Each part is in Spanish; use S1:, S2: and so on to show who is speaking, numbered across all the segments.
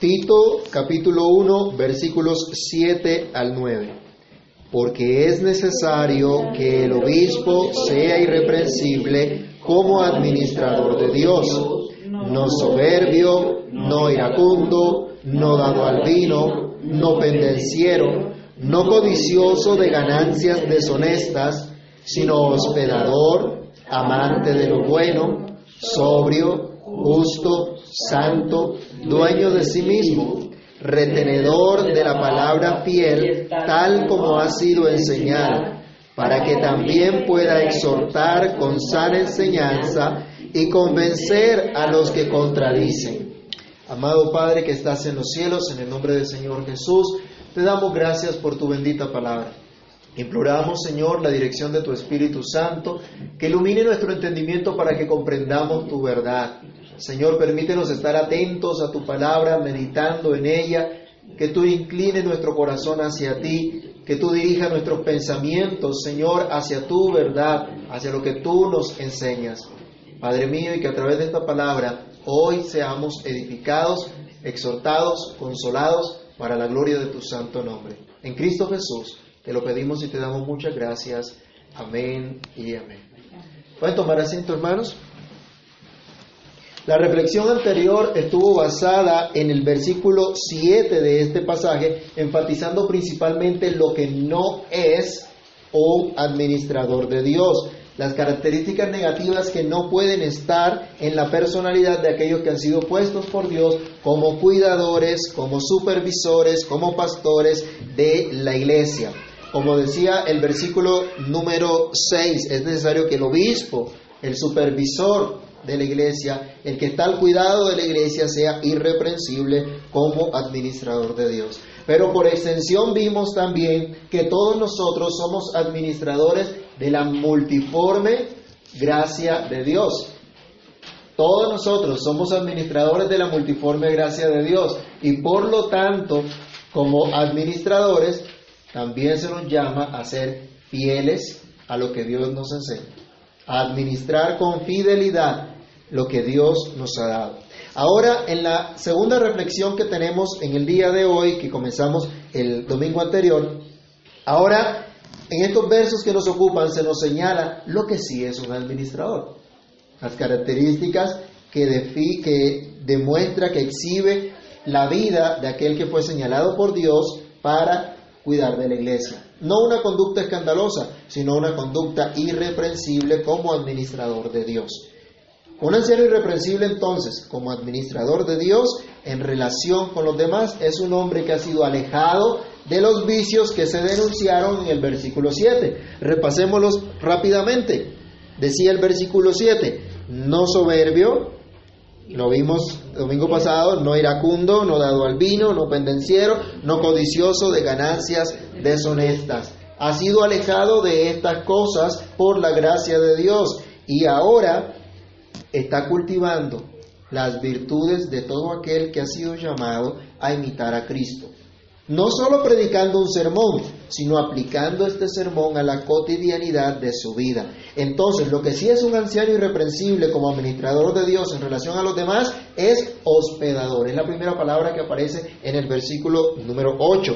S1: Tito capítulo 1 versículos 7 al 9. Porque es necesario que el obispo sea irreprensible como administrador de Dios, no soberbio, no iracundo, no dado al vino, no pendenciero, no codicioso de ganancias deshonestas, sino hospedador, amante de lo bueno, sobrio, justo, santo, dueño de sí mismo, retenedor de la palabra fiel, tal como ha sido enseñada, para que también pueda exhortar con sana enseñanza y convencer a los que contradicen. Amado Padre que estás en los cielos, en el nombre del Señor Jesús, te damos gracias por tu bendita palabra. Imploramos, Señor, la dirección de tu Espíritu Santo, que ilumine nuestro entendimiento para que comprendamos tu verdad. Señor, permítenos estar atentos a tu palabra, meditando en ella, que tú inclines nuestro corazón hacia ti, que tú dirijas nuestros pensamientos, Señor, hacia tu verdad, hacia lo que tú nos enseñas. Padre mío, y que a través de esta palabra hoy seamos edificados, exhortados, consolados para la gloria de tu santo nombre. En Cristo Jesús te lo pedimos y te damos muchas gracias. Amén y amén. ¿Pueden tomar asiento, hermanos? La reflexión anterior estuvo basada en el versículo 7 de este pasaje, enfatizando principalmente lo que no es un administrador de Dios, las características negativas que no pueden estar en la personalidad de aquellos que han sido puestos por Dios como cuidadores, como supervisores, como pastores de la iglesia. Como decía el versículo número 6, es necesario que el obispo, el supervisor de la iglesia, el que está al cuidado de la iglesia, sea irreprensible como administrador de Dios. Pero por extensión vimos también que todos nosotros somos administradores de la multiforme gracia de Dios. Todos nosotros somos administradores de la multiforme gracia de Dios y por lo tanto, como administradores, también se nos llama a ser fieles a lo que Dios nos enseña, a administrar con fidelidad lo que Dios nos ha dado. Ahora, en la segunda reflexión que tenemos en el día de hoy, que comenzamos el domingo anterior, ahora en estos versos que nos ocupan se nos señala lo que sí es un administrador, las características que, que demuestra, que exhibe la vida de aquel que fue señalado por Dios para cuidar de la iglesia. No una conducta escandalosa, sino una conducta irreprensible como administrador de Dios. Un anciano irreprensible entonces, como administrador de Dios, en relación con los demás, es un hombre que ha sido alejado de los vicios que se denunciaron en el versículo 7. Repasémoslos rápidamente. Decía el versículo 7, no soberbio, lo vimos domingo pasado, no iracundo, no dado al vino, no pendenciero, no codicioso de ganancias deshonestas. Ha sido alejado de estas cosas por la gracia de Dios y ahora está cultivando las virtudes de todo aquel que ha sido llamado a imitar a Cristo. No solo predicando un sermón, sino aplicando este sermón a la cotidianidad de su vida. Entonces, lo que sí es un anciano irreprensible como administrador de Dios en relación a los demás es hospedador. Es la primera palabra que aparece en el versículo número 8.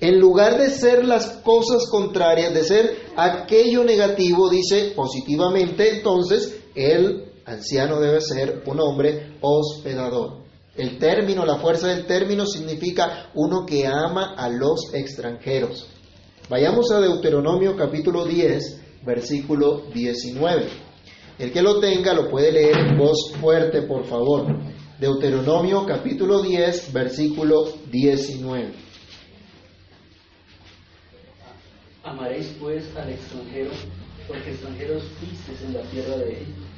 S1: En lugar de ser las cosas contrarias, de ser aquello negativo, dice positivamente, entonces, él Anciano debe ser un hombre hospedador. El término, la fuerza del término significa uno que ama a los extranjeros. Vayamos a Deuteronomio capítulo 10, versículo 19. El que lo tenga lo puede leer en voz fuerte, por favor. Deuteronomio capítulo 10, versículo 19.
S2: Amaréis pues al extranjero, porque extranjeros fuisteis en la tierra de él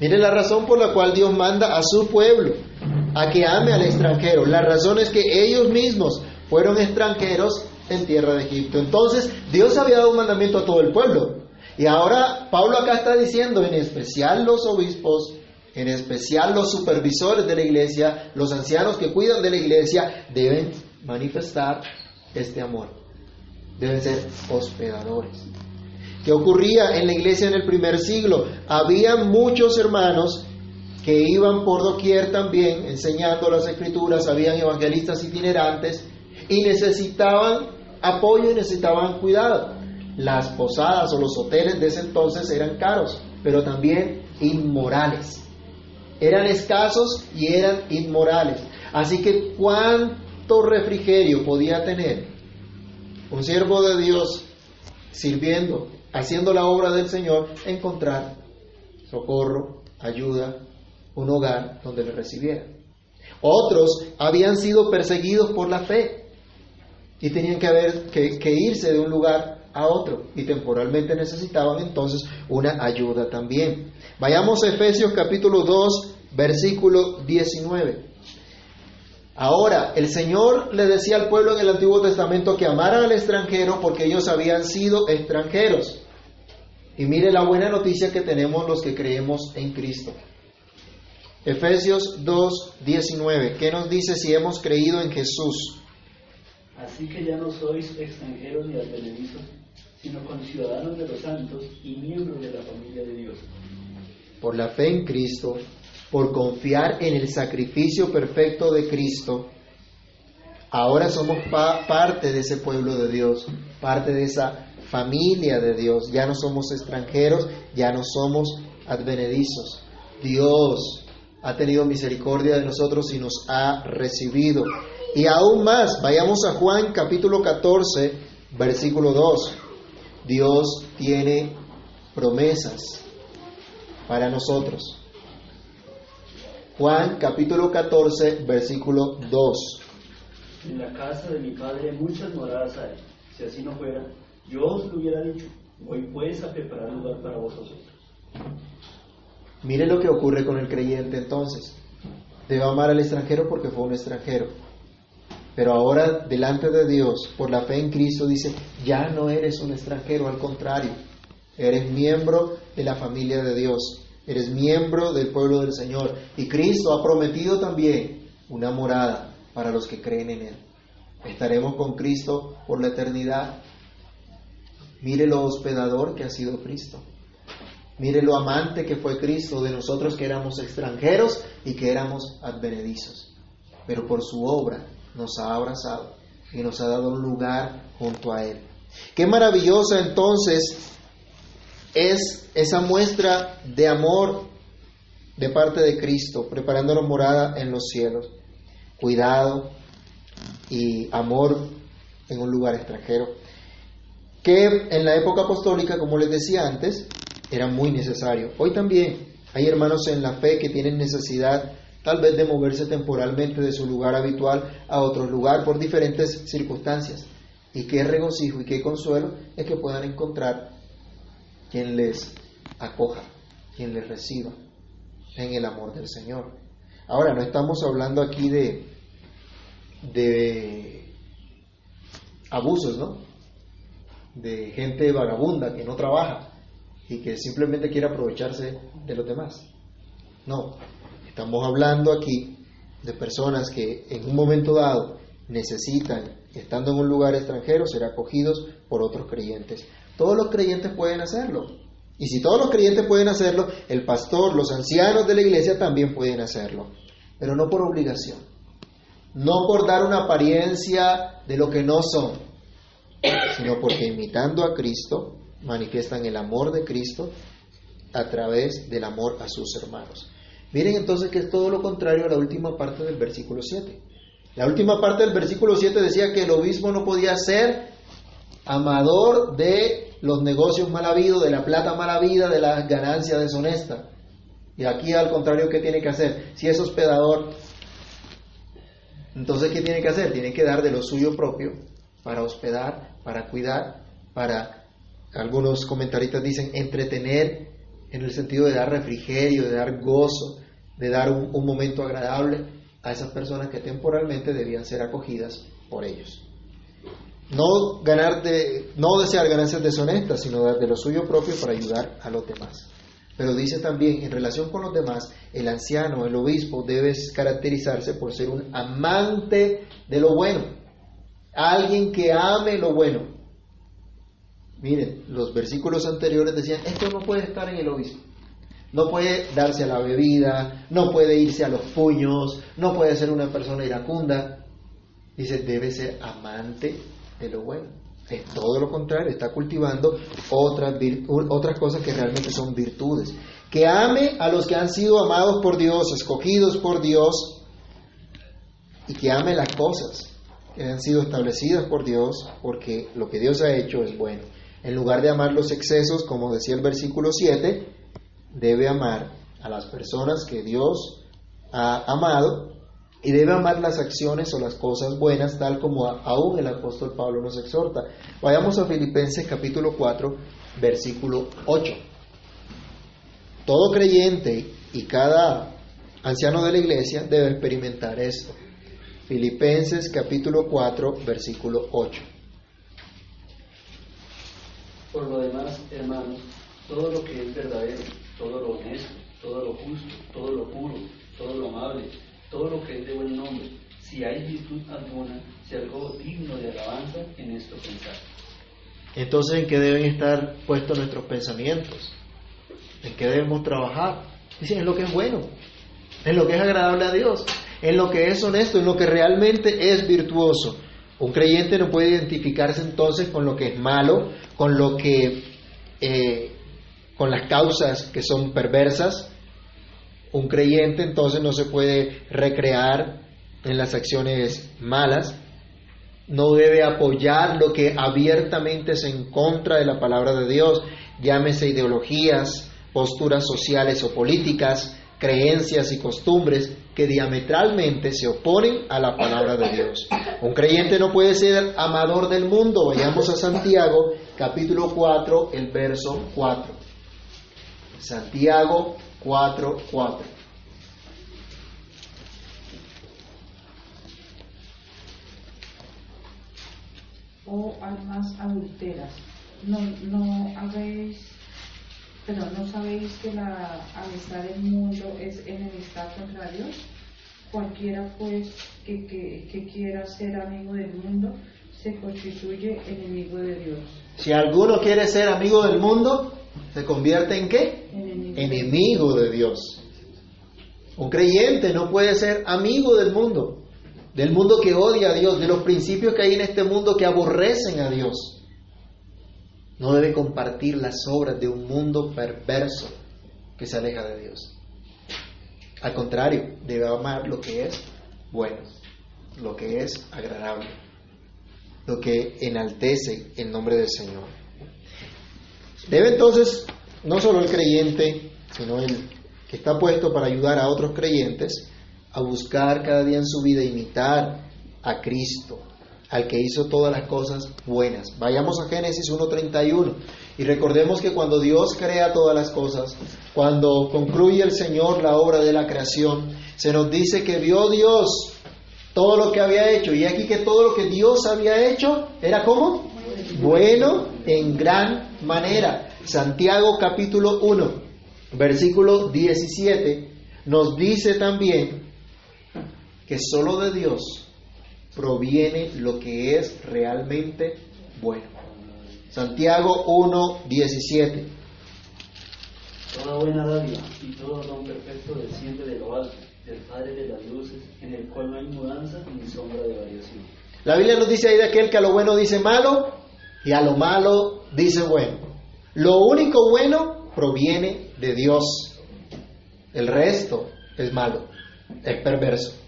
S1: Miren la razón por la cual Dios manda a su pueblo a que ame al extranjero. La razón es que ellos mismos fueron extranjeros en tierra de Egipto. Entonces, Dios había dado un mandamiento a todo el pueblo. Y ahora Pablo acá está diciendo, en especial los obispos, en especial los supervisores de la iglesia, los ancianos que cuidan de la iglesia, deben manifestar este amor. Deben ser hospedadores. ¿Qué ocurría en la iglesia en el primer siglo? Había muchos hermanos que iban por doquier también enseñando las escrituras, habían evangelistas itinerantes y necesitaban apoyo y necesitaban cuidado. Las posadas o los hoteles de ese entonces eran caros, pero también inmorales. Eran escasos y eran inmorales. Así que cuánto refrigerio podía tener un siervo de Dios sirviendo, haciendo la obra del Señor, encontrar socorro, ayuda, un hogar donde le recibieran. Otros habían sido perseguidos por la fe y tenían que, haber, que irse de un lugar a otro y temporalmente necesitaban entonces una ayuda también. Vayamos a Efesios capítulo 2, versículo 19. Ahora, el Señor le decía al pueblo en el Antiguo Testamento que amaran al extranjero porque ellos habían sido extranjeros. Y mire la buena noticia que tenemos los que creemos en Cristo. Efesios 2, 19. ¿Qué nos dice si hemos creído en Jesús?
S2: Así que ya no sois extranjeros ni advenedizos, sino conciudadanos de los santos y miembros de la familia de Dios.
S1: Por la fe en Cristo, por confiar en el sacrificio perfecto de Cristo, ahora somos pa- parte de ese pueblo de Dios, parte de esa familia de Dios. Ya no somos extranjeros, ya no somos advenedizos. Dios ha tenido misericordia de nosotros y nos ha recibido. Y aún más, vayamos a Juan capítulo 14, versículo 2. Dios tiene promesas para nosotros. Juan capítulo 14, versículo 2.
S2: En la casa de mi padre muchas moradas hay. Si así no fuera, yo os lo hubiera dicho. Voy pues a preparar lugar para vosotros.
S1: Mire lo que ocurre con el creyente entonces. Debe amar al extranjero porque fue un extranjero. Pero ahora delante de Dios, por la fe en Cristo, dice, ya no eres un extranjero, al contrario, eres miembro de la familia de Dios, eres miembro del pueblo del Señor. Y Cristo ha prometido también una morada para los que creen en Él. Estaremos con Cristo por la eternidad. Mire lo hospedador que ha sido Cristo. Mire lo amante que fue Cristo de nosotros que éramos extranjeros y que éramos advenedizos. Pero por su obra nos ha abrazado y nos ha dado un lugar junto a Él. Qué maravillosa entonces es esa muestra de amor de parte de Cristo, preparándonos morada en los cielos. Cuidado y amor en un lugar extranjero. Que en la época apostólica, como les decía antes, era muy necesario. Hoy también hay hermanos en la fe que tienen necesidad tal vez de moverse temporalmente de su lugar habitual a otro lugar por diferentes circunstancias. Y qué regocijo y qué consuelo es que puedan encontrar quien les acoja, quien les reciba en el amor del Señor. Ahora, no estamos hablando aquí de, de abusos, ¿no? De gente vagabunda que no trabaja y que simplemente quiere aprovecharse de los demás. No, estamos hablando aquí de personas que en un momento dado necesitan, estando en un lugar extranjero, ser acogidos por otros creyentes. Todos los creyentes pueden hacerlo. Y si todos los creyentes pueden hacerlo, el pastor, los ancianos de la iglesia también pueden hacerlo. Pero no por obligación. No por dar una apariencia de lo que no son, sino porque imitando a Cristo manifiestan el amor de Cristo a través del amor a sus hermanos. Miren entonces que es todo lo contrario a la última parte del versículo 7. La última parte del versículo 7 decía que el obispo no podía ser amador de los negocios mal habidos, de la plata mal habida, de las ganancias deshonestas. Y aquí al contrario, ¿qué tiene que hacer? Si es hospedador, entonces ¿qué tiene que hacer? Tiene que dar de lo suyo propio para hospedar, para cuidar, para, algunos comentaristas dicen, entretener en el sentido de dar refrigerio, de dar gozo, de dar un, momento agradable a esas personas que temporalmente debían ser acogidas por ellos. No, ganar de, no desear ganancias deshonestas, sino dar de lo suyo propio para ayudar a los demás. Pero dice también, en relación con los demás, el anciano, el obispo, debe caracterizarse por ser un amante de lo bueno, alguien que ame lo bueno. Miren, los versículos anteriores decían, esto no puede estar en el obispo. No puede darse a la bebida, no puede irse a los puños, no puede ser una persona iracunda. Dice, debe ser amante de lo bueno. Es todo lo contrario, está cultivando otras, otras cosas que realmente son virtudes. Que ame a los que han sido amados por Dios, escogidos por Dios, y que ame las cosas han sido establecidas por Dios, porque lo que Dios ha hecho es bueno. En lugar de amar los excesos, como decía el versículo 7, debe amar a las personas que Dios ha amado y debe amar las acciones o las cosas buenas, tal como aún el apóstol Pablo nos exhorta. Vayamos a Filipenses capítulo 4, versículo 8. Todo creyente y cada anciano de la iglesia debe experimentar esto. Filipenses capítulo 4, versículo 8.
S2: Por lo demás, hermanos, todo lo que es verdadero, todo lo honesto, todo lo justo, todo lo puro, todo lo amable, todo lo que es de buen nombre, si hay virtud alguna, si algo digno de alabanza, en esto pensar.
S1: Entonces, ¿en qué deben estar puestos nuestros pensamientos? ¿En qué debemos trabajar? Dicen, en lo que es bueno, en lo que es agradable a Dios, en lo que es honesto, en lo que realmente es virtuoso. Un creyente no puede identificarse entonces con lo que es malo, con lo que, eh, con las causas que son perversas, un creyente entonces no se puede recrear en las acciones malas, no debe apoyar lo que abiertamente es en contra de la palabra de Dios, llámese ideologías, posturas sociales o políticas, creencias y costumbres que diametralmente se oponen a la palabra de Dios. Un creyente no puede ser amador del mundo. Vayamos a Santiago, capítulo 4, el verso 4. Santiago 4, 4.
S3: Oh almas adulteras, no, no habéis, pero no sabéis que la amistad del mundo es enemistad contra Dios. Cualquiera pues que, que, que quiera ser amigo del mundo se constituye enemigo de Dios.
S1: Si alguno quiere ser amigo del mundo, ¿se convierte en qué?
S3: Enemigo.
S1: enemigo de Dios. Un creyente no puede ser amigo del mundo, del mundo que odia a Dios, de los principios que hay en este mundo que aborrecen a Dios. No debe compartir las obras de un mundo perverso que se aleja de Dios. Al contrario, debe amar lo que es bueno, lo que es agradable, lo que enaltece el nombre del Señor. Debe entonces, no solo el creyente, sino el que está puesto para ayudar a otros creyentes, a buscar cada día en su vida imitar a Cristo, al que hizo todas las cosas buenas. Vayamos a Génesis 1.31 y recordemos que cuando Dios crea todas las cosas, cuando concluye el Señor la obra de la creación, se nos dice que vio Dios todo lo que había hecho y aquí que todo lo que Dios había hecho era como bueno en gran manera. Santiago capítulo 1, versículo 17 nos dice también que solo de Dios proviene lo que es realmente bueno. Santiago 1, 17.
S2: Toda buena dádiva y todo don perfecto desciende de lo alto, del Padre de las luces, en el cual no hay mudanza ni sombra de variación.
S1: La Biblia nos dice ahí de aquel que a lo bueno dice malo y a lo malo dice bueno. Lo único bueno proviene de Dios. El resto es malo, es perverso.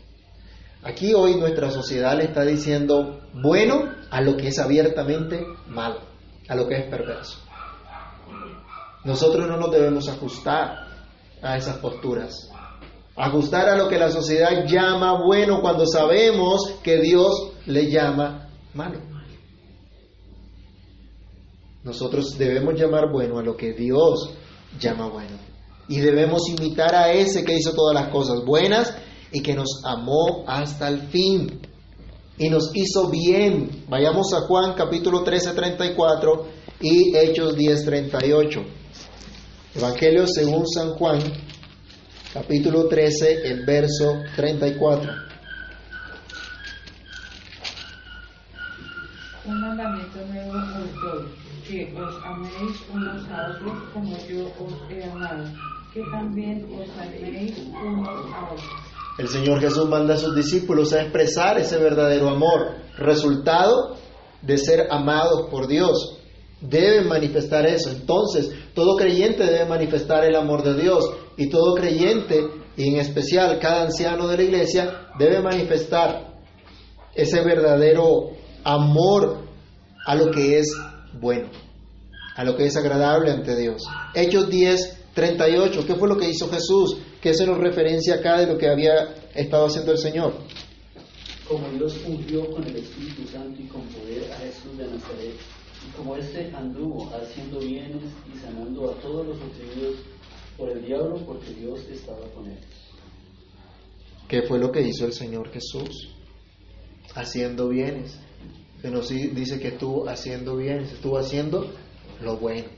S1: Aquí hoy nuestra sociedad le está diciendo bueno a lo que es abiertamente malo, a lo que es perverso. Nosotros no nos debemos ajustar a esas posturas, ajustar a lo que la sociedad llama bueno cuando sabemos que Dios le llama malo. Nosotros debemos llamar bueno a lo que Dios llama bueno. Y debemos imitar a ese que hizo todas las cosas buenas y que nos amó hasta el fin y nos hizo bien. Vayamos a Juan capítulo 13, 34 y Hechos 10, 38. Evangelio según San Juan, capítulo 13, el verso 34.
S3: Un mandamiento nuevo os doy, que os améis unos a otros como yo os he amado, que también os améis unos a otros.
S1: El Señor Jesús manda a sus discípulos a expresar ese verdadero amor, resultado de ser amados por Dios. Deben manifestar eso. Entonces, todo creyente debe manifestar el amor de Dios y todo creyente, y en especial cada anciano de la iglesia, debe manifestar ese verdadero amor a lo que es bueno, a lo que es agradable ante Dios. Hechos 10, 38, ¿qué fue lo que hizo Jesús? ¿Qué se nos referencia acá de lo que había estado haciendo el Señor?
S2: Como Dios ungió con el Espíritu Santo y con poder a Jesús de Nazaret, y como éste anduvo haciendo bienes y sanando a todos los oprimidos por el diablo, porque Dios estaba con él.
S1: ¿Qué fue lo que hizo el Señor Jesús? Haciendo bienes. Se nos dice que estuvo haciendo bienes, estuvo haciendo lo bueno,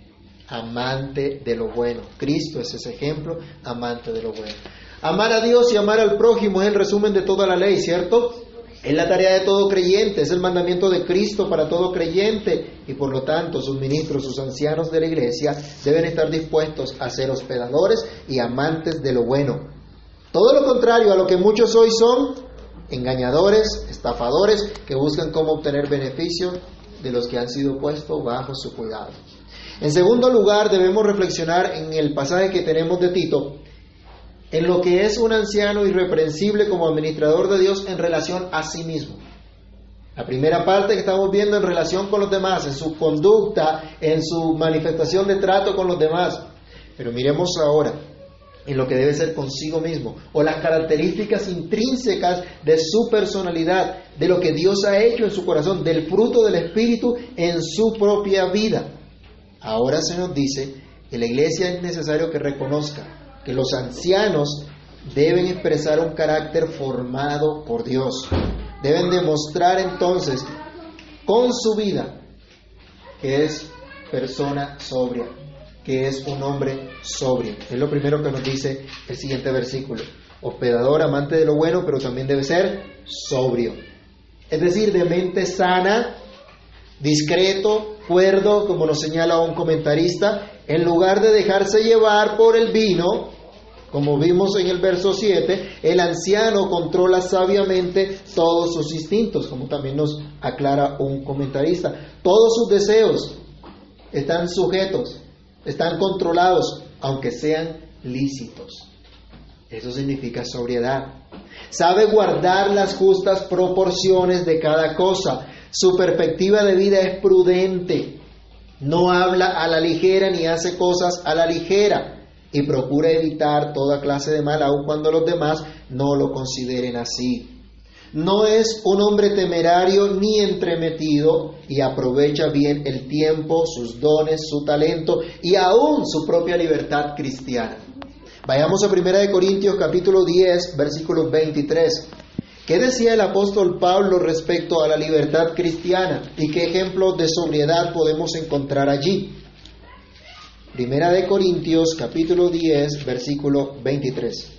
S1: amante de lo bueno. Cristo es ese ejemplo, amante de lo bueno. Amar a Dios y amar al prójimo es el resumen de toda la ley, ¿cierto? Es la tarea de todo creyente, es el mandamiento de Cristo para todo creyente y por lo tanto sus ministros, sus ancianos de la iglesia deben estar dispuestos a ser hospedadores y amantes de lo bueno. Todo lo contrario a lo que muchos hoy son, engañadores, estafadores que buscan cómo obtener beneficio de los que han sido puestos bajo su cuidado. En segundo lugar, debemos reflexionar en el pasaje que tenemos de Tito, en lo que es un anciano irreprensible como administrador de Dios en relación a sí mismo. La primera parte que estamos viendo en relación con los demás, en su conducta, en su manifestación de trato con los demás. Pero miremos ahora en lo que debe ser consigo mismo, o las características intrínsecas de su personalidad, de lo que Dios ha hecho en su corazón, del fruto del Espíritu en su propia vida. Ahora se nos dice que la iglesia es necesario que reconozca que los ancianos deben expresar un carácter formado por Dios. Deben demostrar entonces con su vida que es persona sobria, que es un hombre sobrio. Es lo primero que nos dice el siguiente versículo. Hospedador, amante de lo bueno, pero también debe ser sobrio. Es decir, de mente sana, discreto, cuerdo, como nos señala un comentarista, en lugar de dejarse llevar por el vino, como vimos en el verso 7, el anciano controla sabiamente todos sus instintos, como también nos aclara un comentarista. Todos sus deseos están sujetos, están controlados, aunque sean lícitos. Eso significa sobriedad. Sabe guardar las justas proporciones de cada cosa. Su perspectiva de vida es prudente. No habla a la ligera ni hace cosas a la ligera y procura evitar toda clase de mal, aun cuando los demás no lo consideren así. No es un hombre temerario ni entremetido y aprovecha bien el tiempo, sus dones, su talento y aún su propia libertad cristiana. Vayamos a 1 Corintios capítulo 10, versículo 23. ¿Qué decía el apóstol Pablo respecto a la libertad cristiana y qué ejemplos de sobriedad podemos encontrar allí? Primera de Corintios capítulo 10, versículo 23.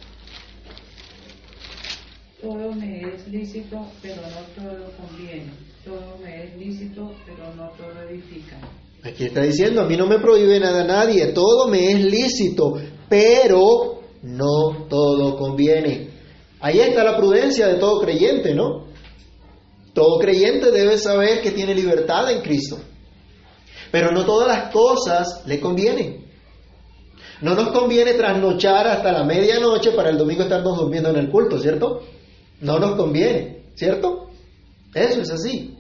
S3: Todo me es lícito, pero no todo conviene. Todo me es lícito, pero no todo edifica.
S1: Aquí está diciendo, a mí no me prohíbe nada nadie, todo me es lícito, pero no todo conviene. Ahí está la prudencia de todo creyente, ¿no? Todo creyente debe saber que tiene libertad en Cristo. Pero no todas las cosas le convienen. No nos conviene trasnochar hasta la medianoche para el domingo estarnos durmiendo en el culto, ¿cierto? No nos conviene, ¿cierto? Eso es así.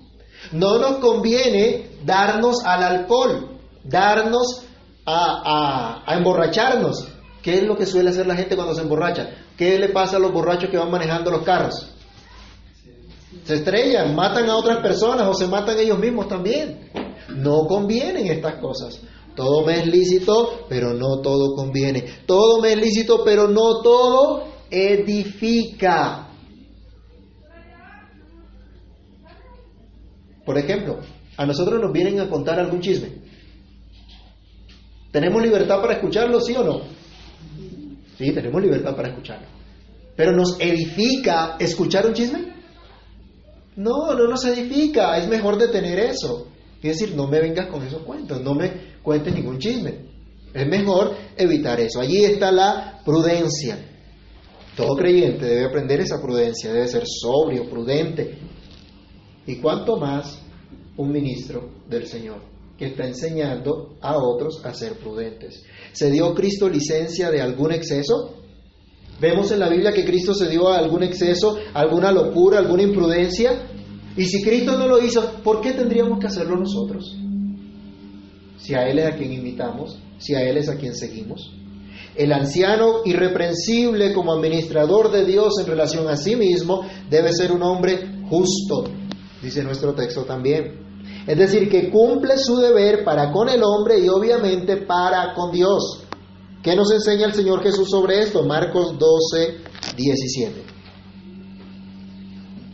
S1: No nos conviene darnos al alcohol, darnos a, a, emborracharnos. ¿Qué es lo que suele hacer la gente cuando se emborracha? ¿Qué le pasa a los borrachos que van manejando los carros? Se estrellan, matan a otras personas o se matan ellos mismos también. No convienen estas cosas. Todo me es lícito, pero no todo conviene. Todo me es lícito, pero no todo edifica. Por ejemplo, a nosotros nos vienen a contar algún chisme. ¿Tenemos libertad para escucharlo, sí o no? Sí, tenemos libertad para escucharlo. Pero ¿nos edifica escuchar un chisme? No, no nos edifica. Es mejor detener eso. Es decir, no me vengas con esos cuentos, no me cuentes ningún chisme. Es mejor evitar eso. Allí está la prudencia. Todo creyente debe aprender esa prudencia, debe ser sobrio, prudente. Y cuanto más un ministro del Señor que está enseñando a otros a ser prudentes. ¿Se dio Cristo licencia de algún exceso? Vemos en la Biblia que Cristo se dio a algún exceso, alguna locura, alguna imprudencia. Y si Cristo no lo hizo, ¿por qué tendríamos que hacerlo nosotros? Si a Él es a quien imitamos, si a Él es a quien seguimos. El anciano irreprensible como administrador de Dios en relación a sí mismo debe ser un hombre justo, dice nuestro texto también. Es decir, que cumple su deber para con el hombre y obviamente para con Dios. ¿Qué nos enseña el Señor Jesús sobre esto? Marcos 12, 17.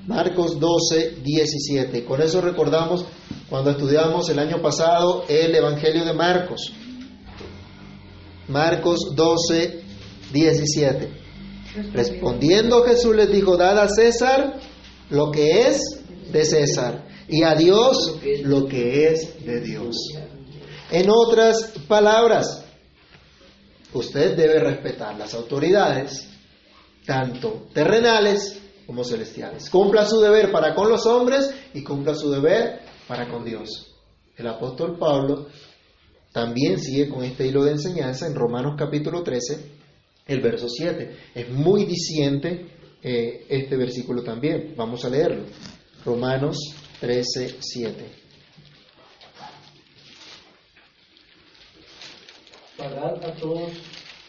S1: Marcos 12, 17. Con eso recordamos cuando estudiamos el año pasado el Evangelio de Marcos. Marcos 12, 17. Respondiendo Jesús les dijo, dad a César lo que es de César y a Dios lo que es de Dios. En otras palabras, usted debe respetar las autoridades, tanto terrenales como celestiales. Cumpla su deber para con los hombres y cumpla su deber para con Dios. El apóstol Pablo también sigue con este hilo de enseñanza en Romanos capítulo 13, el verso 7. Es muy diciente eh, este versículo también. Vamos a leerlo. Romanos 13, 7.
S2: Pagad a todos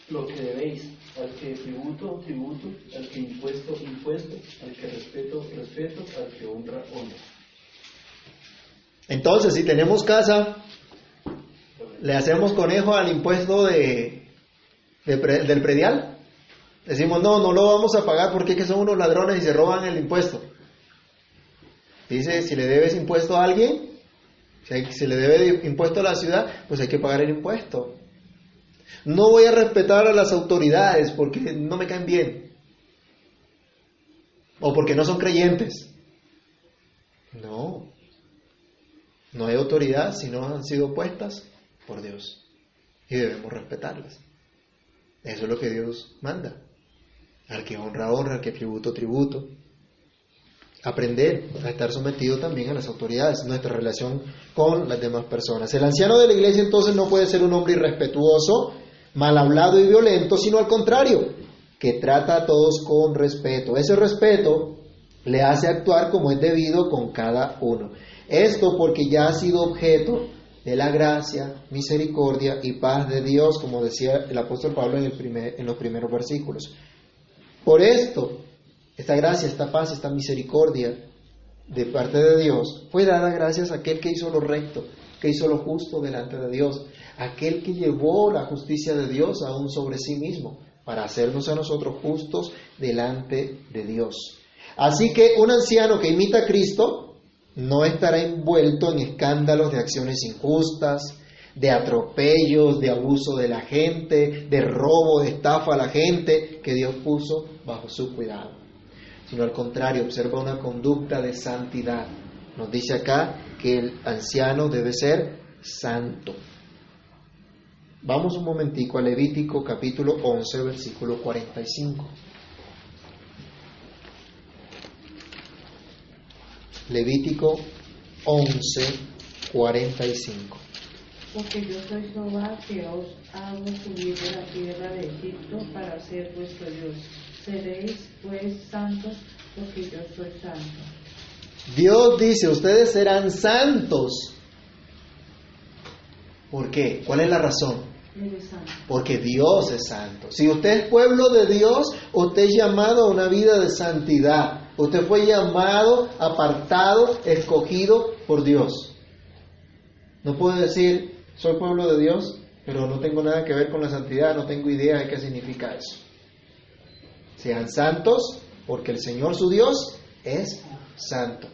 S2: lo que debéis, al que tributo, tributo, al que impuesto, impuesto, al que respeto, respeto, al que honra, honra.
S1: Entonces, si tenemos casa, le hacemos conejo al impuesto de, de pre- del predial. Decimos, no, no lo vamos a pagar porque es que son unos ladrones y se roban el impuesto. Dice, si le debes impuesto a alguien, si, le debe impuesto a la ciudad, pues hay que pagar el impuesto. No voy a respetar a las autoridades porque no me caen bien. O porque no son creyentes. No. No hay autoridad si no han sido puestas por Dios. Y debemos respetarlas. Eso es lo que Dios manda. Al que honra, honra, al que tributo, tributo. Aprender a estar sometido también a las autoridades, nuestra relación con las demás personas. El anciano de la iglesia entonces no puede ser un hombre irrespetuoso, mal hablado y violento, sino al contrario, que trata a todos con respeto. Ese respeto le hace actuar como es debido con cada uno. Esto porque ya ha sido objeto de la gracia, misericordia y paz de Dios, como decía el apóstol Pablo en, el primer- en los primeros versículos. Por esto, esta gracia, esta paz, esta misericordia de parte de Dios fue dada gracias a aquel que hizo lo recto, que hizo lo justo delante de Dios, aquel que llevó la justicia de Dios aún sobre sí mismo, para hacernos a nosotros justos delante de Dios. Así que un anciano que imita a Cristo no estará envuelto en escándalos de acciones injustas, de atropellos, de abuso de la gente, de robo, de estafa a la gente que Dios puso bajo su cuidado, sino al contrario, observa una conducta de santidad. Nos dice acá que el anciano debe ser santo. Vamos un momentico a Levítico capítulo 11, versículo 45. Levítico 11, 45.
S3: Porque yo soy Jehová que os hago subir de la tierra de Egipto para ser vuestro Dios. Seréis pues santos porque yo soy santo.
S1: Dios dice, ustedes serán santos. ¿Por qué? ¿Cuál es la razón? Porque Dios es santo. Si usted es pueblo de Dios, usted es llamado a una vida de santidad. Usted fue llamado, apartado, escogido por Dios. No puede decir, soy pueblo de Dios, pero no tengo nada que ver con la santidad, no tengo idea de qué significa eso. Sean santos porque el Señor su Dios es santo.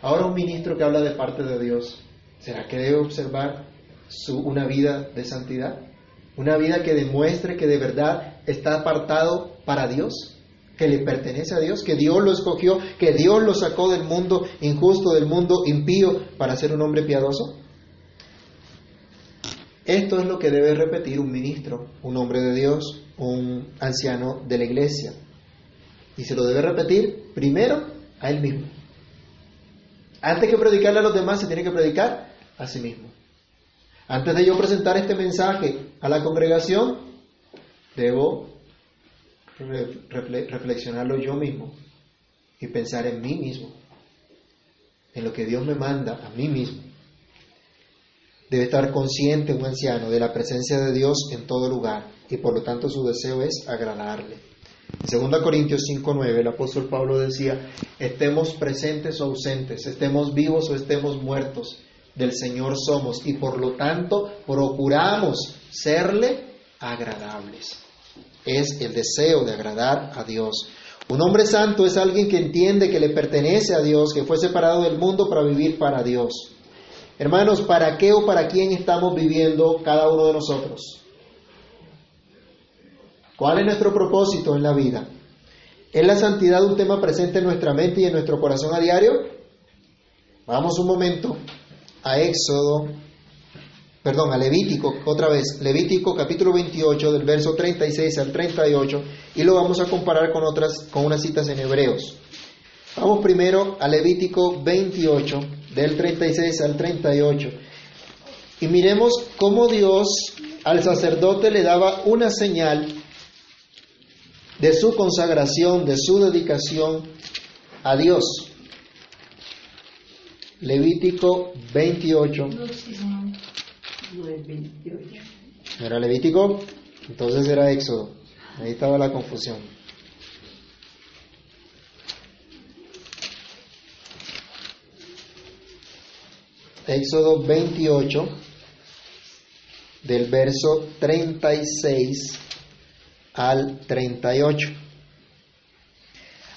S1: Ahora un ministro que habla de parte de Dios, ¿será que debe observar su, una vida de santidad? Una vida que demuestre que de verdad está apartado para Dios, que le pertenece a Dios, que Dios lo escogió, que Dios lo sacó del mundo injusto, del mundo impío, para ser un hombre piadoso. Esto es lo que debe repetir un ministro, un hombre de Dios, un anciano de la iglesia. Y se lo debe repetir primero a él mismo. Antes que predicarle a los demás, se tiene que predicar a sí mismo. Antes de yo presentar este mensaje a la congregación, debo reflexionarlo yo mismo y pensar en mí mismo, en lo que Dios me manda a mí mismo. Debe estar consciente un anciano de la presencia de Dios en todo lugar y por lo tanto su deseo es agradarle. En 2 Corintios 5:9 el apóstol Pablo decía, estemos presentes o ausentes, estemos vivos o estemos muertos, del Señor somos y por lo tanto procuramos serle agradables. Es el deseo de agradar a Dios. Un hombre santo es alguien que entiende que le pertenece a Dios, que fue separado del mundo para vivir para Dios. Hermanos, ¿para qué o para quién estamos viviendo cada uno de nosotros? ¿Cuál es nuestro propósito en la vida? ¿Es la santidad un tema presente en nuestra mente y en nuestro corazón a diario? Vamos un momento a Éxodo, perdón, a Levítico, otra vez, Levítico capítulo 28 del verso 36 al 38 y lo vamos a comparar con otras, con unas citas en Hebreos. Vamos primero a Levítico 28 del 36 al 38 y miremos cómo Dios al sacerdote le daba una señal de su consagración, de su dedicación a Dios. Levítico 28. ¿Era Levítico? Entonces era Éxodo. Ahí estaba la confusión. Éxodo 28, del verso 36 al 38.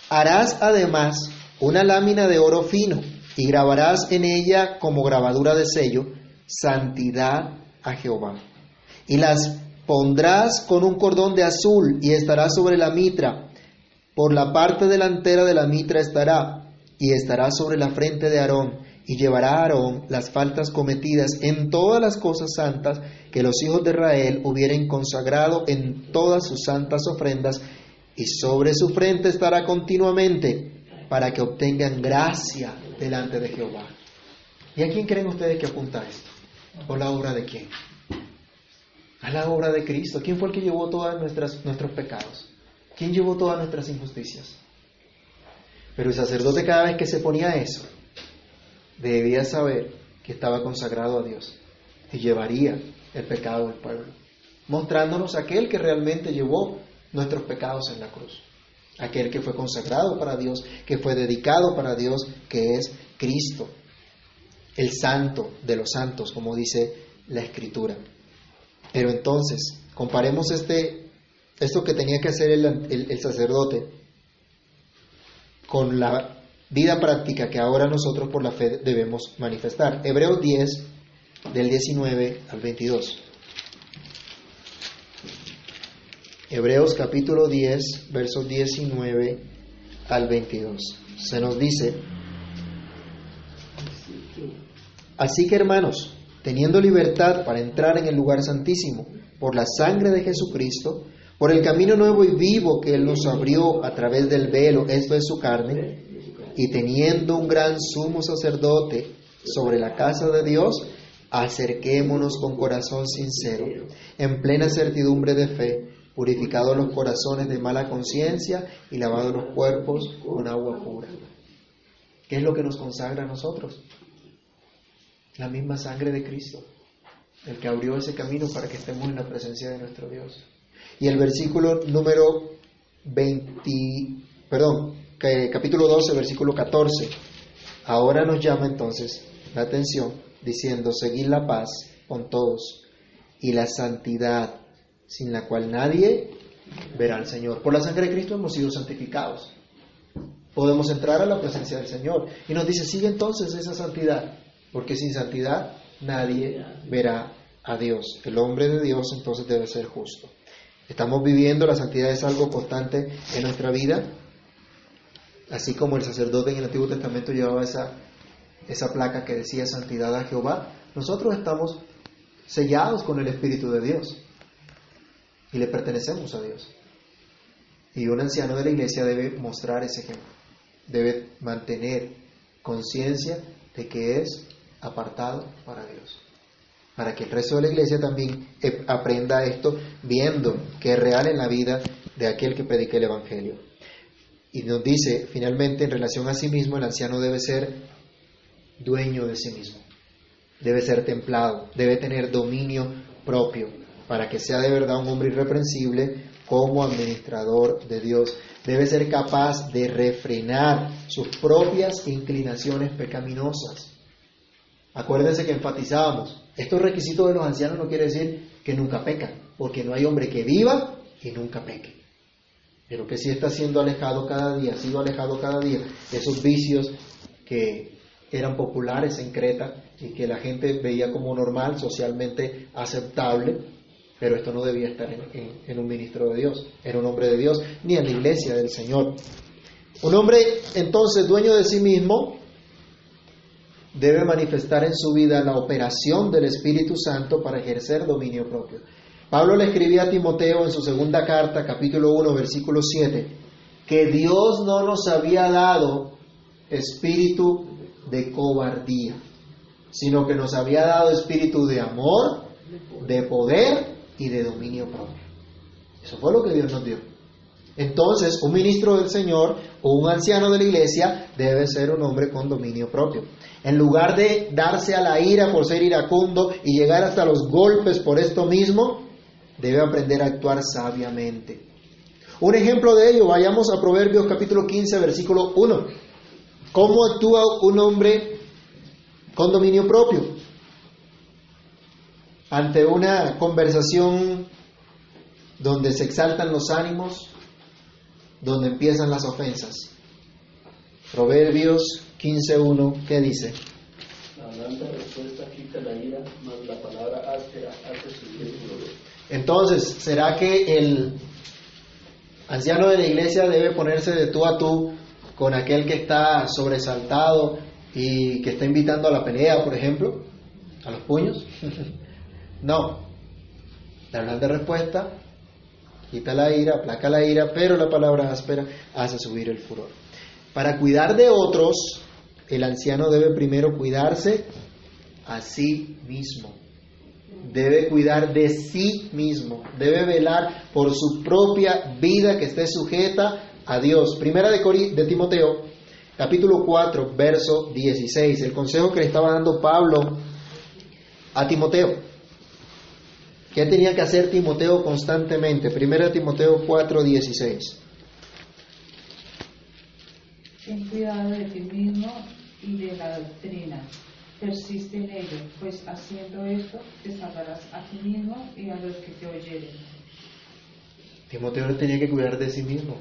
S1: Harás además una lámina de oro fino y grabarás en ella como grabadura de sello, santidad a Jehová. Y las pondrás con un cordón de azul y estará sobre la mitra. Por la parte delantera de la mitra estará y estará sobre la frente de Aarón y llevará a Aarón las faltas cometidas en todas las cosas santas que los hijos de Israel hubieren consagrado en todas sus santas ofrendas y sobre su frente estará continuamente para que obtengan gracia delante de Jehová. ¿Y a quién creen ustedes que apunta esto? ¿O la obra de quién? A la obra de Cristo. ¿Quién fue el que llevó todos nuestros pecados? ¿Quién llevó todas nuestras injusticias? Pero el sacerdote cada vez que se ponía eso, debía saber que estaba consagrado a Dios y llevaría el pecado del pueblo, mostrándonos aquel que realmente llevó nuestros pecados en la cruz aquel que fue consagrado para Dios, que fue dedicado para Dios, que es Cristo, el santo de los santos, como dice la Escritura. Pero entonces, comparemos este, esto que tenía que hacer el, el sacerdote con la vida práctica que ahora nosotros por la fe debemos manifestar. Hebreos 10, del 19 al 22. Hebreos capítulo 10, versos 19 al 22. Se nos dice, así que hermanos, teniendo libertad para entrar en el lugar santísimo por la sangre de Jesucristo, por el camino nuevo y vivo que Él nos abrió a través del velo, esto es su carne, y teniendo un gran sumo sacerdote sobre la casa de Dios, acerquémonos con corazón sincero, en plena certidumbre de fe, purificados los corazones de mala conciencia y lavados los cuerpos con agua pura. ¿Qué es lo que nos consagra a nosotros? La misma sangre de Cristo, el que abrió ese camino para que estemos en la presencia de nuestro Dios. Y el versículo número 20, perdón, capítulo 12, versículo 14, ahora nos llama entonces la atención diciendo, seguir la paz con todos y la santidad sin la cual nadie verá al Señor. Por la sangre de Cristo hemos sido santificados. Podemos entrar a la presencia del Señor. Y nos dice, sigue entonces esa santidad, porque sin santidad nadie verá a Dios. El hombre de Dios entonces debe ser justo. Estamos viviendo, la santidad es algo constante en nuestra vida, así como el sacerdote en el Antiguo Testamento llevaba esa, esa placa que decía santidad a Jehová, nosotros estamos sellados con el Espíritu de Dios y le pertenecemos a Dios. Y un anciano de la iglesia debe mostrar ese ejemplo, debe mantener conciencia de que es apartado para Dios, para que el resto de la iglesia también aprenda esto viendo que es real en la vida de aquel que predica el Evangelio. Y nos dice, finalmente, en relación a sí mismo, el anciano debe ser dueño de sí mismo, debe ser templado, debe tener dominio propio, para que sea de verdad un hombre irreprensible como administrador de Dios. Debe ser capaz de refrenar sus propias inclinaciones pecaminosas. Acuérdense que enfatizábamos, estos requisitos de los ancianos no quiere decir que nunca pecan, porque no hay hombre que viva y nunca peque. Pero que sí está siendo alejado cada día, ha sido alejado cada día de esos vicios que eran populares en Creta y que la gente veía como normal, socialmente aceptable, pero esto no debía estar en, un ministro de Dios, en un hombre de Dios, ni en la iglesia del Señor. Un hombre entonces dueño de sí mismo debe manifestar en su vida la operación del Espíritu Santo para ejercer dominio propio. Pablo le escribía a Timoteo en su segunda carta, capítulo 1, versículo 7, que Dios no nos había dado espíritu de cobardía, sino que nos había dado espíritu de amor, de poder y de dominio propio. Eso fue lo que Dios nos dio. Entonces, un ministro del Señor o un anciano de la iglesia debe ser un hombre con dominio propio. En lugar de darse a la ira por ser iracundo y llegar hasta los golpes por esto mismo, debe aprender a actuar sabiamente. Un ejemplo de ello, vayamos a Proverbios capítulo 15, versículo 1. ¿Cómo actúa un hombre con dominio propio? ante una conversación donde se exaltan los ánimos, donde empiezan las ofensas. Proverbios 15.1, ¿qué dice?
S2: La respuesta quita la ira, la palabra áspera hace subir el
S1: Entonces, ¿será que el anciano de la iglesia debe ponerse de tú a tú con aquel que está sobresaltado y que está invitando a la pelea, por ejemplo? ¿A los puños? No. La de respuesta quita la ira, aplaca la ira, pero la palabra áspera hace subir el furor. Para cuidar de otros, el anciano debe primero cuidarse a sí mismo. Debe cuidar de sí mismo. Debe velar por su propia vida que esté sujeta a Dios. Primera de, de Timoteo, capítulo 4, verso 16. El consejo que le estaba dando Pablo a Timoteo. ¿Qué tenía que hacer Timoteo constantemente? Primera Timoteo 4:16.
S3: Ten cuidado de ti mismo y de la doctrina. Persiste en ello, pues haciendo esto te salvarás a ti mismo y a los que te oyeren.
S1: Timoteo tenía que cuidar de sí mismo.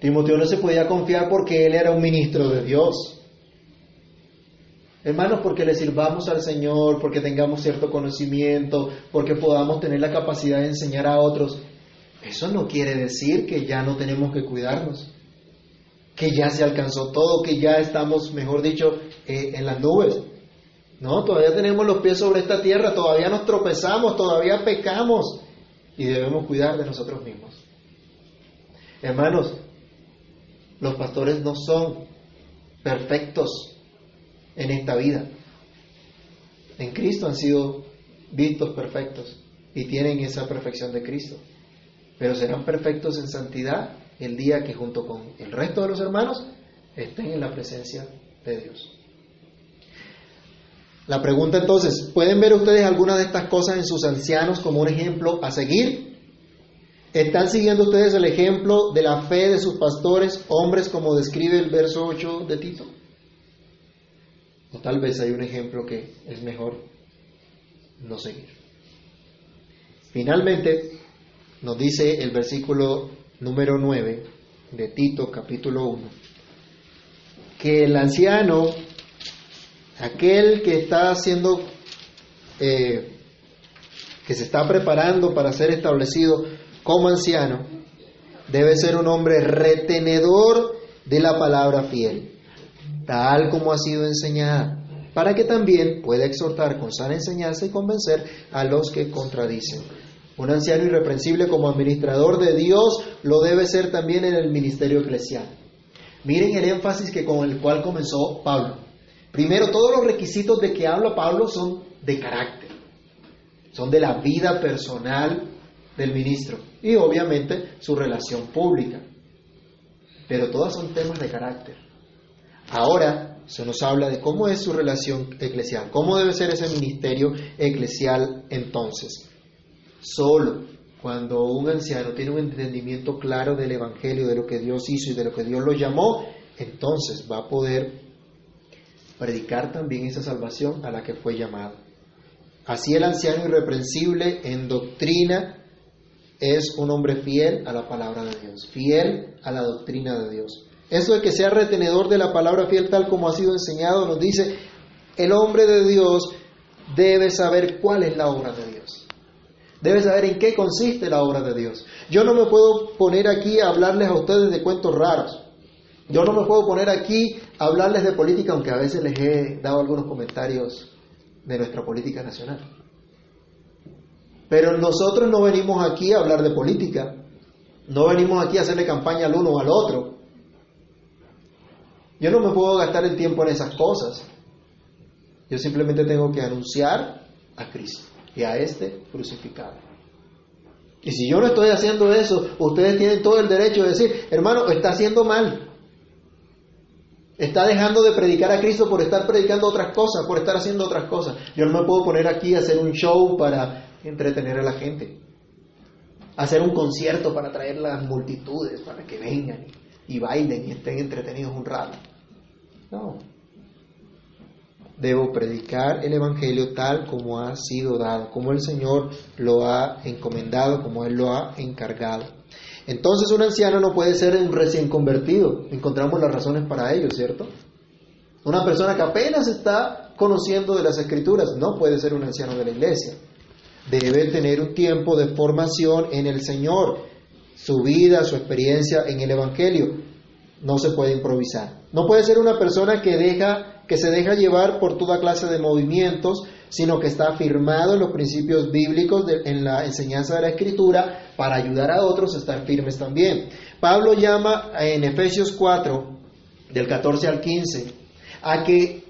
S1: Timoteo no se podía confiar porque él era un ministro de Dios. Hermanos, porque le sirvamos al Señor, porque tengamos cierto conocimiento, porque podamos tener la capacidad de enseñar a otros, eso no quiere decir que ya no tenemos que cuidarnos, que ya se alcanzó todo, que ya estamos, mejor dicho, eh, en las nubes. No, todavía tenemos los pies sobre esta tierra, todavía nos tropezamos, todavía pecamos y debemos cuidar de nosotros mismos. Hermanos, los pastores no son perfectos, en esta vida. En Cristo han sido vistos perfectos y tienen esa perfección de Cristo. Pero serán perfectos en santidad el día que junto con el resto de los hermanos estén en la presencia de Dios. La pregunta entonces, ¿pueden ver ustedes algunas de estas cosas en sus ancianos como un ejemplo a seguir? ¿Están siguiendo ustedes el ejemplo de la fe de sus pastores, hombres como describe el verso 8 de Tito? O tal vez hay un ejemplo que es mejor no seguir. Finalmente, nos dice el versículo número 9 de Tito capítulo 1, que el anciano, aquel que está haciendo, eh, que se está preparando para ser establecido como anciano, debe ser un hombre retenedor de la palabra fiel tal como ha sido enseñada, para que también pueda exhortar con sana enseñanza y convencer a los que contradicen. Un anciano irreprensible como administrador de Dios lo debe ser también en el ministerio eclesial. Miren el énfasis que con el cual comenzó Pablo. Primero, todos los requisitos de que habla Pablo son de carácter, son de la vida personal del ministro y obviamente su relación pública. Pero todas son temas de carácter. Ahora se nos habla de cómo es su relación eclesial, cómo debe ser ese ministerio eclesial entonces. Solo cuando un anciano tiene un entendimiento claro del Evangelio, de lo que Dios hizo y de lo que Dios lo llamó, entonces va a poder predicar también esa salvación a la que fue llamado. Así el anciano irreprensible en doctrina es un hombre fiel a la palabra de Dios, fiel a la doctrina de Dios. Eso de que sea retenedor de la palabra fiel tal como ha sido enseñado nos dice, el hombre de Dios debe saber cuál es la obra de Dios. Debe saber en qué consiste la obra de Dios. Yo no me puedo poner aquí a hablarles a ustedes de cuentos raros. Yo no me puedo poner aquí a hablarles de política, aunque a veces les he dado algunos comentarios de nuestra política nacional. Pero nosotros no venimos aquí a hablar de política. No venimos aquí a hacerle campaña al uno o al otro. Yo no me puedo gastar el tiempo en esas cosas. Yo simplemente tengo que anunciar a Cristo y a este crucificado. Y si yo no estoy haciendo eso, ustedes tienen todo el derecho de decir, hermano, está haciendo mal. Está dejando de predicar a Cristo por estar predicando otras cosas, por estar haciendo otras cosas. Yo no me puedo poner aquí a hacer un show para entretener a la gente. Hacer un concierto para atraer las multitudes, para que vengan y bailen y estén entretenidos un rato. No. Debo predicar el Evangelio tal como ha sido dado, como el Señor lo ha encomendado, como Él lo ha encargado. Entonces un anciano no puede ser un recién convertido. Encontramos las razones para ello, ¿cierto? Una persona que apenas está conociendo de las escrituras no puede ser un anciano de la iglesia. Debe tener un tiempo de formación en el Señor, su vida, su experiencia en el Evangelio. No se puede improvisar. No puede ser una persona que deja que se deja llevar por toda clase de movimientos, sino que está afirmado en los principios bíblicos en la enseñanza de la Escritura para ayudar a otros a estar firmes también. Pablo llama en Efesios 4, del 14 al 15, a que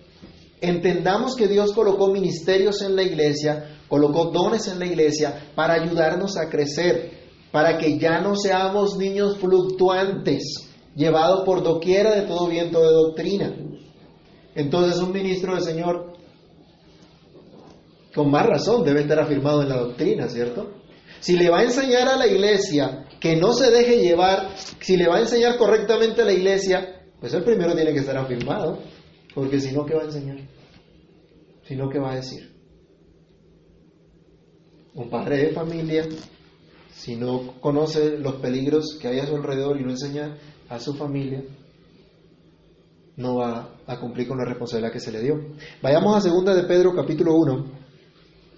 S1: entendamos que Dios colocó ministerios en la iglesia, colocó dones en la iglesia para ayudarnos a crecer, para que ya no seamos niños fluctuantes llevado por doquiera de todo viento de doctrina. Entonces un ministro del Señor, con más razón, debe estar afirmado en la doctrina, ¿cierto? Si le va a enseñar a la iglesia que no se deje llevar, si le va a enseñar correctamente a la iglesia, pues el primero tiene que estar afirmado, porque si no, ¿qué va a enseñar? Si no, ¿qué va a decir? Un padre de familia, si no conoce los peligros que hay a su alrededor y no enseña a su familia, no va a cumplir con la responsabilidad que se le dio. Vayamos a segunda de Pedro capítulo 1,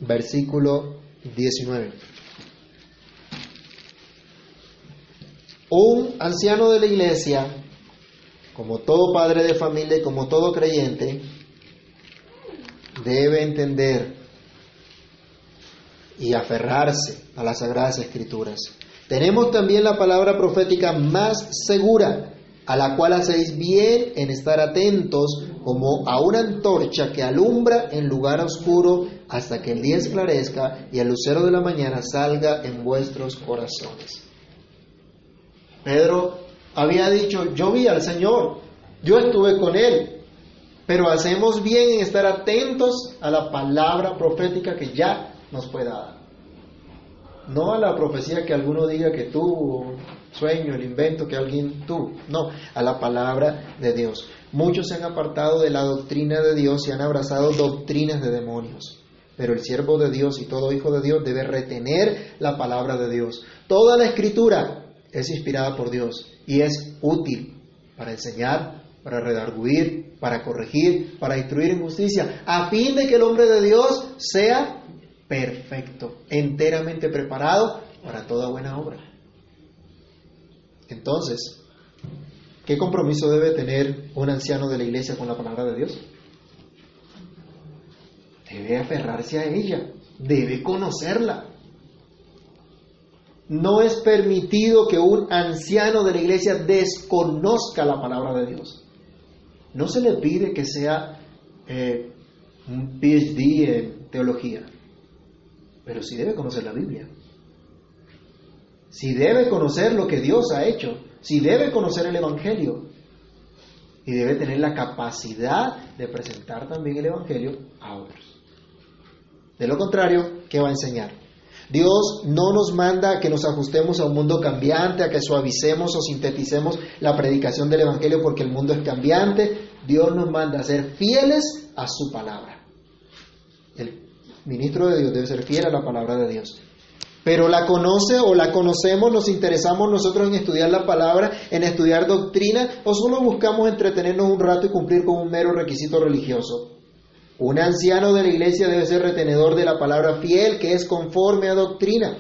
S1: versículo 19. Un anciano de la iglesia, como todo padre de familia y como todo creyente, debe entender y aferrarse a las sagradas escrituras tenemos también la palabra profética más segura, a la cual hacéis bien en estar atentos como a una antorcha que alumbra en lugar oscuro hasta que el día esclarezca y el lucero de la mañana salga en vuestros corazones. Pedro había dicho, yo vi al Señor, yo estuve con Él, pero hacemos bien en estar atentos a la palabra profética que ya nos fue dada. No a la profecía que alguno diga que tuvo, sueño, el invento que alguien tuvo. No, a la palabra de Dios. Muchos se han apartado de la doctrina de Dios y han abrazado doctrinas de demonios. Pero el siervo de Dios y todo hijo de Dios debe retener la palabra de Dios. Toda la escritura es inspirada por Dios y es útil para enseñar, para redarguir, para corregir, para instruir en justicia, a fin de que el hombre de Dios sea perfecto, enteramente preparado para toda buena obra. Entonces, ¿qué compromiso debe tener un anciano de la iglesia con la palabra de Dios? debe aferrarse a ella, debe conocerla. No es permitido que un anciano de la iglesia desconozca la palabra de Dios. No se le pide que sea eh, un PhD en teología, pero sí debe conocer la Biblia. Si debe conocer lo que Dios ha hecho, si debe conocer el Evangelio y debe tener la capacidad de presentar también el Evangelio a otros. De lo contrario, ¿qué va a enseñar? Dios no nos manda a que nos ajustemos a un mundo cambiante, a que suavicemos o sinteticemos la predicación del Evangelio porque el mundo es cambiante. Dios nos manda a ser fieles a su palabra. El ministro de Dios debe ser fiel a la palabra de Dios. Pero la conoce o la conocemos, nos interesamos nosotros en estudiar la palabra, en estudiar doctrina, o solo buscamos entretenernos un rato y cumplir con un mero requisito religioso. Un anciano de la iglesia debe ser retenedor de la palabra fiel, que es conforme a doctrina,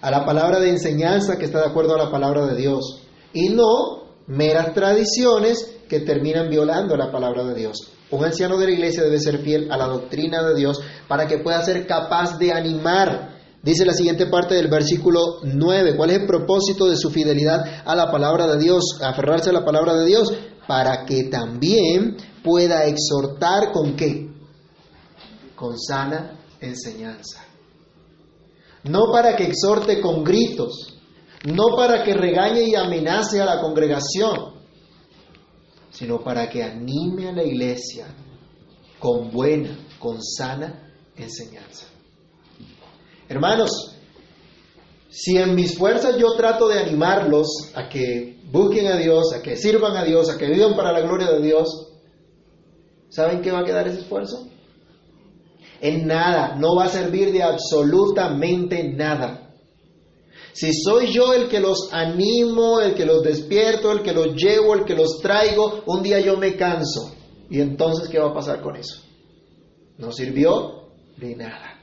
S1: a la palabra de enseñanza que está de acuerdo a la palabra de Dios, y no meras tradiciones que terminan violando la palabra de Dios. Un anciano de la iglesia debe ser fiel a la doctrina de Dios para que pueda ser capaz de animar. Dice la siguiente parte del versículo 9, ¿cuál es el propósito de su fidelidad a la palabra de Dios, aferrarse a la palabra de Dios? Para que también pueda exhortar con qué? Con sana enseñanza. No para que exhorte con gritos, no para que regañe y amenace a la congregación, sino para que anime a la iglesia con buena, con sana enseñanza. Hermanos, si en mis fuerzas yo trato de animarlos a que busquen a Dios, a que sirvan a Dios, a que vivan para la gloria de Dios, ¿saben qué va a quedar ese esfuerzo? En nada, no va a servir de absolutamente nada. Si soy yo el que los animo, el que los despierto, el que los llevo, el que los traigo, un día yo me canso. ¿Y entonces qué va a pasar con eso? No sirvió de nada.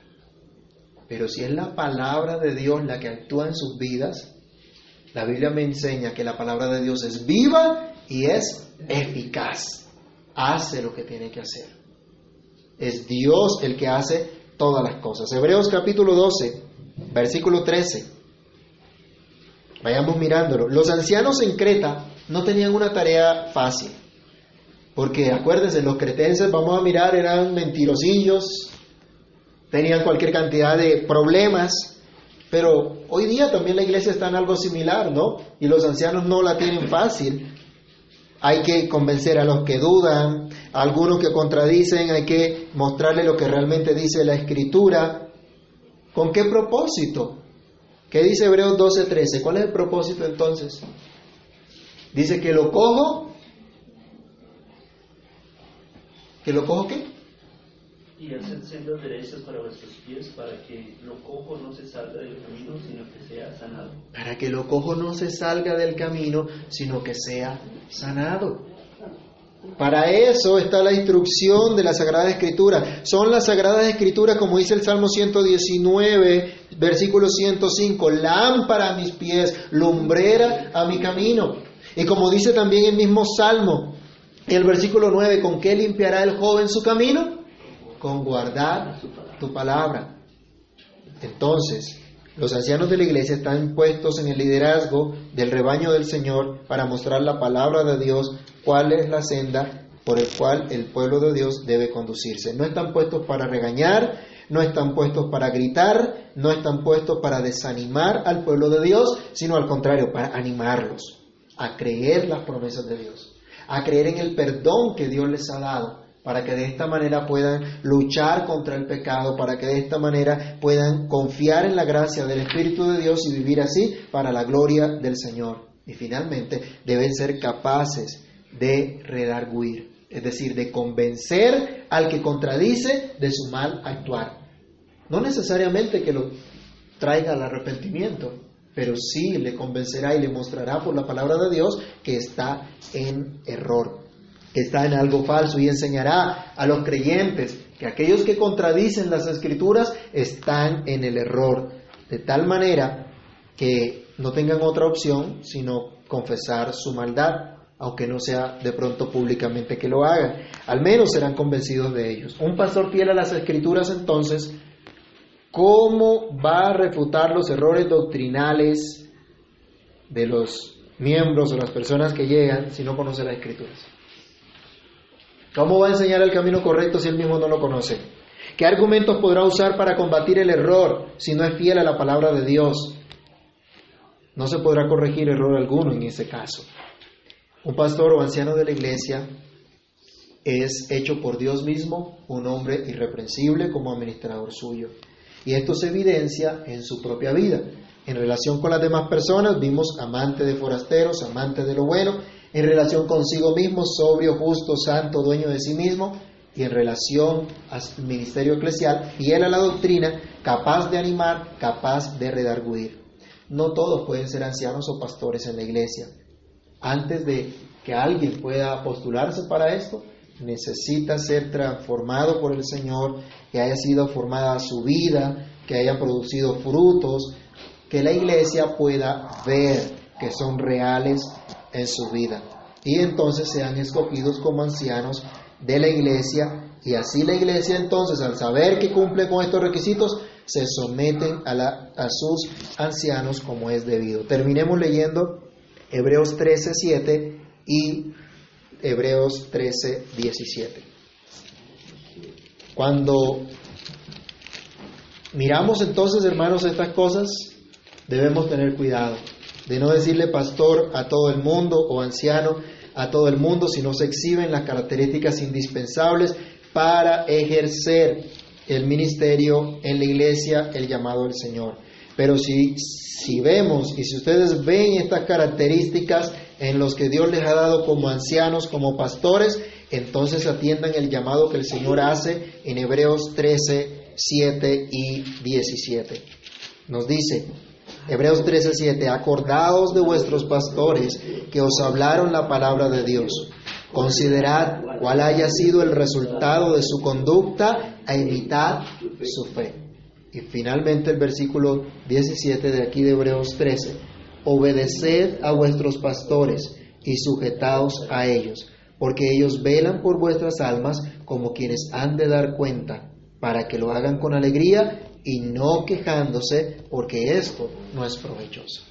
S1: Pero si es la palabra de Dios la que actúa en sus vidas, la Biblia me enseña que la palabra de Dios es viva y es eficaz. Hace lo que tiene que hacer. Es Dios el que hace todas las cosas. Hebreos capítulo 12, versículo 13. Vayamos mirándolo. Los ancianos en Creta no tenían una tarea fácil. Porque acuérdense, los cretenses, vamos a mirar, eran mentirosillos, tenían cualquier cantidad de problemas, pero hoy día también la iglesia está en algo similar, ¿no? Y los ancianos no la tienen fácil. Hay que convencer a los que dudan, a algunos que contradicen, hay que mostrarle lo que realmente dice la escritura. ¿Con qué propósito? ¿Qué dice Hebreos 12:13? ¿Cuál es el propósito entonces? Dice que lo cojo. ¿Que lo cojo qué?
S2: Y hacer sendas derechas para vuestros pies, para que lo cojo no se salga del camino, sino que sea sanado.
S1: Para que lo cojo no se salga del camino, sino que sea sanado. Para eso está la instrucción de la Sagrada Escritura. Son las Sagradas Escrituras, como dice el Salmo 119, versículo 105, lámpara a mis pies, lumbrera a mi camino. Y como dice también el mismo Salmo, el versículo 9, ¿con qué limpiará el joven su camino? Con guardar tu palabra. Entonces, los ancianos de la iglesia están puestos en el liderazgo del rebaño del Señor para mostrar la palabra de Dios, cuál es la senda por el cual el pueblo de Dios debe conducirse. No están puestos para regañar, no están puestos para gritar, no están puestos para desanimar al pueblo de Dios, sino al contrario, para animarlos a creer las promesas de Dios, a creer en el perdón que Dios les ha dado, para que de esta manera puedan luchar contra el pecado, para que de esta manera puedan confiar en la gracia del Espíritu de Dios y vivir así para la gloria del Señor. Y finalmente deben ser capaces de redarguir, es decir, de convencer al que contradice de su mal actuar. No necesariamente que lo traiga al arrepentimiento, pero sí le convencerá y le mostrará por la palabra de Dios que está en error está en algo falso y enseñará a los creyentes que aquellos que contradicen las escrituras están en el error, de tal manera que no tengan otra opción sino confesar su maldad. Aunque no sea de pronto públicamente que lo hagan. Al menos serán convencidos de ellos. Un pastor fiel a las escrituras entonces, ¿cómo va a refutar los errores doctrinales de los miembros o las personas que llegan si no conoce las escrituras? ¿Cómo va a enseñar el camino correcto si él mismo no lo conoce? ¿Qué argumentos podrá usar para combatir el error si no es fiel a la palabra de Dios? No se podrá corregir error alguno en ese caso. Un pastor o anciano de la iglesia es hecho por Dios mismo un hombre irreprensible como administrador suyo. Y esto se evidencia en su propia vida. En relación con las demás personas, vimos amante de forasteros, amante de lo bueno. En relación consigo mismo, sobrio, justo, santo, dueño de sí mismo. Y en relación al ministerio eclesial, fiel a la doctrina, capaz de animar, capaz de redarguir. No todos pueden ser ancianos o pastores en la iglesia antes de que alguien pueda postularse para esto, necesita ser transformado por el Señor, que haya sido formada su vida, que haya producido frutos, que la iglesia pueda ver que son reales en su vida. Y entonces sean escogidos como ancianos de la iglesia y así la iglesia entonces al saber que cumple con estos requisitos se someten a, a sus ancianos como es debido. Terminemos leyendo Hebreos 13, 7 y Hebreos 13, 17. Cuando miramos entonces, hermanos, estas cosas, debemos tener cuidado de no decirle pastor a todo el mundo o anciano a todo el mundo si no se exhiben las características indispensables para ejercer el ministerio en la iglesia, el llamado del Señor. Pero si, si vemos y si ustedes ven estas características en los que Dios les ha dado como ancianos, como pastores, entonces atiendan el llamado que el Señor hace en Hebreos 13, 7 y 17. Nos dice, Hebreos 13, 7, acordaos de vuestros pastores que os hablaron la palabra de Dios. Considerad cuál haya sido el resultado de su conducta e imitad su fe. Y finalmente el versículo 17 de aquí de Hebreos 13, obedeced a vuestros pastores y sujetaos a ellos, porque ellos velan por vuestras almas como quienes han de dar cuenta, para que lo hagan con alegría y no quejándose, porque esto no es provechoso.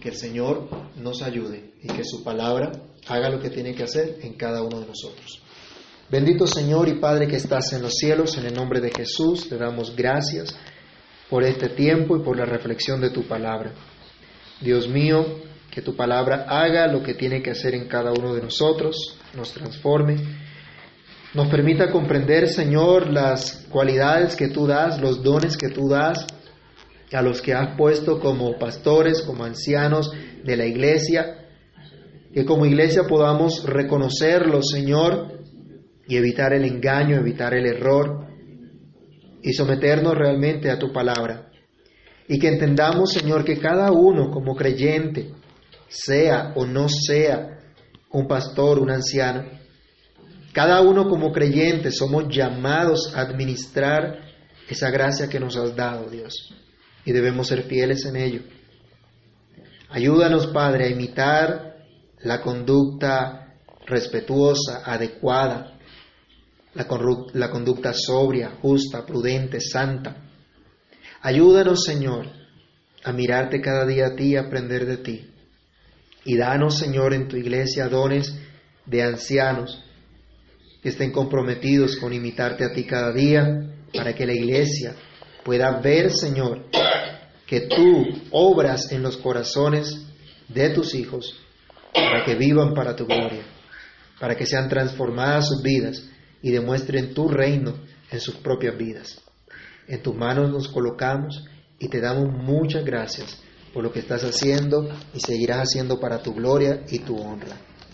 S1: Que el Señor nos ayude y que su palabra haga lo que tiene que hacer en cada uno de nosotros. Bendito Señor y Padre que estás en los cielos, en el nombre de Jesús, te damos gracias por este tiempo y por la reflexión de tu palabra. Dios mío, que tu palabra haga lo que tiene que hacer en cada uno de nosotros, nos transforme, nos permita comprender, Señor, las cualidades que tú das, los dones que tú das a los que has puesto como pastores, como ancianos de la iglesia, que como iglesia podamos reconocerlos, Señor, y evitar el engaño, evitar el error y someternos realmente a tu palabra. Y que entendamos, Señor, que cada uno como creyente, sea o no sea un pastor, un anciano, cada uno como creyente somos llamados a administrar esa gracia que nos has dado, Dios, y debemos ser fieles en ello. Ayúdanos, Padre, a imitar la conducta respetuosa, adecuada, la, conducta sobria, justa, prudente, santa. Ayúdanos, Señor, a mirarte cada día a ti y aprender de ti. Y danos, Señor, en tu iglesia dones de ancianos que estén comprometidos con imitarte a ti cada día, para que la iglesia pueda ver, Señor, que tú obras en los corazones de tus hijos, para que vivan para tu gloria, para que sean transformadas sus vidas y demuestren tu reino en sus propias vidas. En tus manos nos colocamos y te damos muchas gracias por lo que estás haciendo y seguirás haciendo para tu gloria y tu honra.